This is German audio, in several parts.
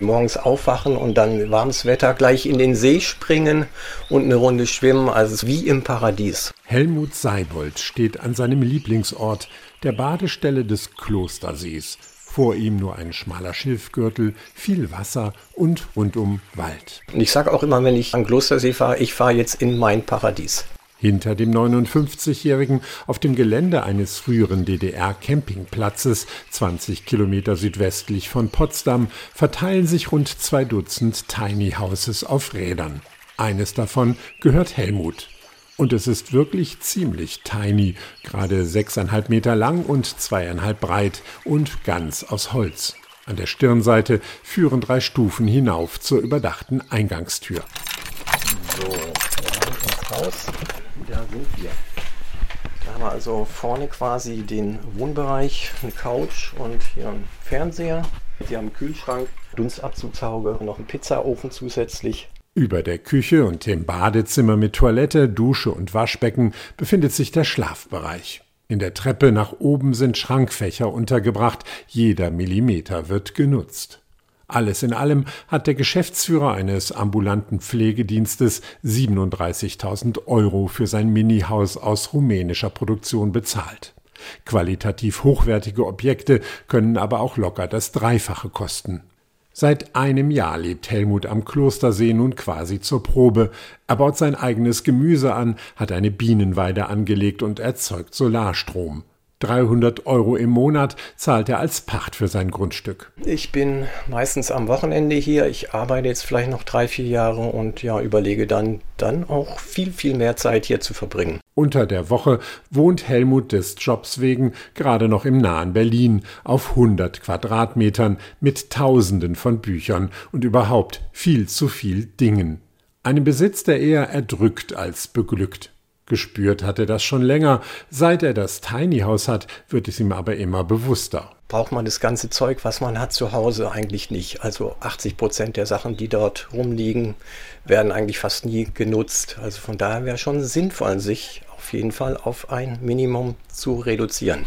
Morgens aufwachen und dann warmes Wetter gleich in den See springen und eine Runde schwimmen, also wie im Paradies. Helmut Seibold steht an seinem Lieblingsort, der Badestelle des Klostersees. Vor ihm nur ein schmaler Schilfgürtel, viel Wasser und rundum Wald. Und ich sage auch immer, wenn ich an Klostersee fahre, ich fahre jetzt in mein Paradies. Hinter dem 59-Jährigen auf dem Gelände eines früheren DDR-Campingplatzes, 20 Kilometer südwestlich von Potsdam, verteilen sich rund zwei Dutzend Tiny Houses auf Rädern. Eines davon gehört Helmut. Und es ist wirklich ziemlich tiny, gerade sechseinhalb Meter lang und zweieinhalb breit und ganz aus Holz. An der Stirnseite führen drei Stufen hinauf zur überdachten Eingangstür. So, Haus da sind wir. Da haben wir also vorne quasi den Wohnbereich, eine Couch und hier einen Fernseher. Wir haben einen Kühlschrank, Dunstabzugsauge, noch einen Pizzaofen zusätzlich. Über der Küche und dem Badezimmer mit Toilette, Dusche und Waschbecken befindet sich der Schlafbereich. In der Treppe nach oben sind Schrankfächer untergebracht, jeder Millimeter wird genutzt. Alles in allem hat der Geschäftsführer eines ambulanten Pflegedienstes 37.000 Euro für sein Minihaus aus rumänischer Produktion bezahlt. Qualitativ hochwertige Objekte können aber auch locker das Dreifache kosten. Seit einem Jahr lebt Helmut am Klostersee nun quasi zur Probe. Er baut sein eigenes Gemüse an, hat eine Bienenweide angelegt und erzeugt Solarstrom. 300 Euro im Monat zahlt er als Pacht für sein Grundstück. Ich bin meistens am Wochenende hier. Ich arbeite jetzt vielleicht noch drei, vier Jahre und ja, überlege dann, dann auch viel, viel mehr Zeit hier zu verbringen. Unter der Woche wohnt Helmut des Jobs wegen gerade noch im nahen Berlin auf 100 Quadratmetern mit Tausenden von Büchern und überhaupt viel zu viel Dingen. Einen Besitz, der eher erdrückt als beglückt. Gespürt hat er das schon länger. Seit er das Tiny House hat, wird es ihm aber immer bewusster. Braucht man das ganze Zeug, was man hat zu Hause, eigentlich nicht. Also 80 Prozent der Sachen, die dort rumliegen, werden eigentlich fast nie genutzt. Also von daher wäre schon sinnvoll, sich auf jeden Fall auf ein Minimum zu reduzieren.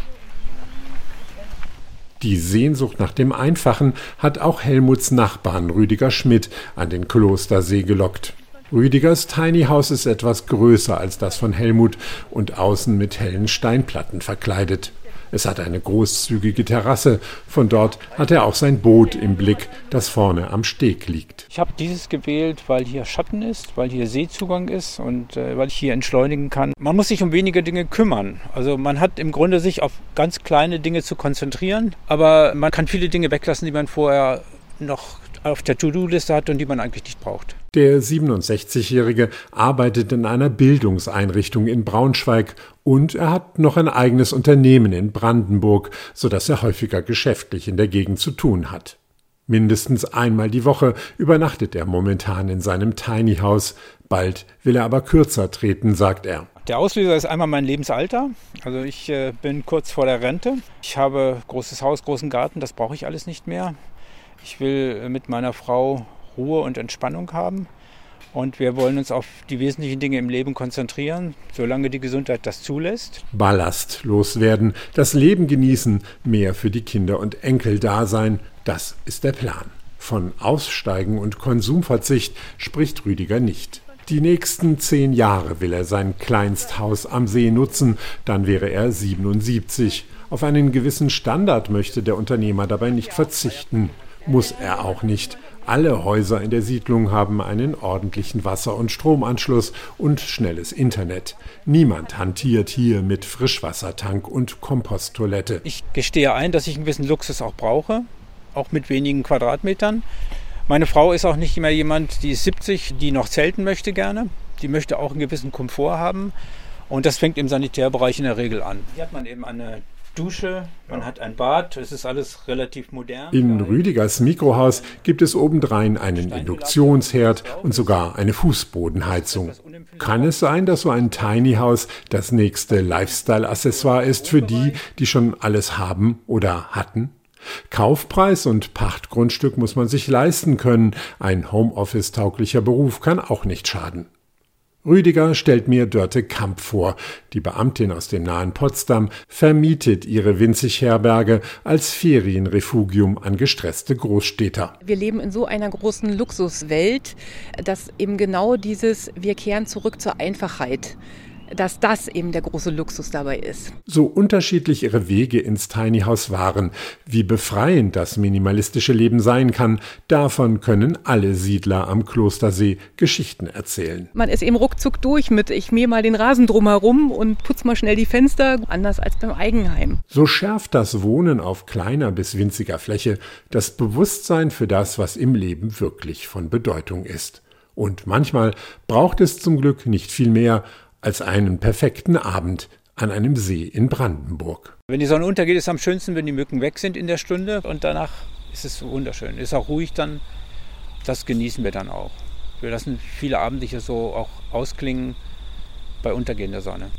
Die Sehnsucht nach dem Einfachen hat auch Helmuts Nachbarn Rüdiger Schmidt an den Klostersee gelockt. Rüdigers Tiny House ist etwas größer als das von Helmut und außen mit hellen Steinplatten verkleidet. Es hat eine großzügige Terrasse. Von dort hat er auch sein Boot im Blick, das vorne am Steg liegt. Ich habe dieses gewählt, weil hier Schatten ist, weil hier Seezugang ist und äh, weil ich hier entschleunigen kann. Man muss sich um wenige Dinge kümmern. Also man hat im Grunde sich auf ganz kleine Dinge zu konzentrieren, aber man kann viele Dinge weglassen, die man vorher noch auf der To-Do-Liste hat und die man eigentlich nicht braucht. Der 67-Jährige arbeitet in einer Bildungseinrichtung in Braunschweig und er hat noch ein eigenes Unternehmen in Brandenburg, so dass er häufiger geschäftlich in der Gegend zu tun hat. Mindestens einmal die Woche übernachtet er momentan in seinem Tiny House. Bald will er aber kürzer treten, sagt er. Der Auslöser ist einmal mein Lebensalter. Also ich äh, bin kurz vor der Rente. Ich habe großes Haus, großen Garten, das brauche ich alles nicht mehr. Ich will mit meiner Frau Ruhe und Entspannung haben. Und wir wollen uns auf die wesentlichen Dinge im Leben konzentrieren, solange die Gesundheit das zulässt. Ballast loswerden, das Leben genießen, mehr für die Kinder und Enkel da sein, das ist der Plan. Von Aussteigen und Konsumverzicht spricht Rüdiger nicht. Die nächsten zehn Jahre will er sein Kleinsthaus am See nutzen, dann wäre er 77. Auf einen gewissen Standard möchte der Unternehmer dabei nicht verzichten. Muss er auch nicht. Alle Häuser in der Siedlung haben einen ordentlichen Wasser- und Stromanschluss und schnelles Internet. Niemand hantiert hier mit Frischwassertank und Komposttoilette. Ich gestehe ein, dass ich einen gewissen Luxus auch brauche, auch mit wenigen Quadratmetern. Meine Frau ist auch nicht immer jemand, die ist 70, die noch zelten möchte gerne. Die möchte auch einen gewissen Komfort haben. Und das fängt im Sanitärbereich in der Regel an. Hier hat man eben eine Dusche, man ja. hat ein Bad, es ist alles relativ modern. In Rüdigers Mikrohaus gibt es obendrein einen Induktionsherd und sogar eine Fußbodenheizung. Kann es sein, dass so ein Tiny House das nächste Lifestyle-Accessoire ist für die, die schon alles haben oder hatten? Kaufpreis und Pachtgrundstück muss man sich leisten können. Ein Homeoffice-tauglicher Beruf kann auch nicht schaden. Rüdiger stellt mir Dörte Kamp vor. Die Beamtin aus dem nahen Potsdam vermietet ihre winzig Herberge als Ferienrefugium an gestresste Großstädter. Wir leben in so einer großen Luxuswelt, dass eben genau dieses Wir kehren zurück zur Einfachheit dass das eben der große Luxus dabei ist. So unterschiedlich ihre Wege ins Tiny House waren, wie befreiend das minimalistische Leben sein kann, davon können alle Siedler am Klostersee Geschichten erzählen. Man ist eben ruckzuck durch mit ich mähe mal den Rasen drumherum und putz mal schnell die Fenster, anders als beim Eigenheim. So schärft das Wohnen auf kleiner bis winziger Fläche das Bewusstsein für das, was im Leben wirklich von Bedeutung ist. Und manchmal braucht es zum Glück nicht viel mehr als einen perfekten Abend an einem See in Brandenburg. Wenn die Sonne untergeht, ist es am schönsten, wenn die Mücken weg sind in der Stunde und danach ist es wunderschön. Ist auch ruhig dann. Das genießen wir dann auch. Wir lassen viele Abende hier so auch ausklingen bei untergehender Sonne.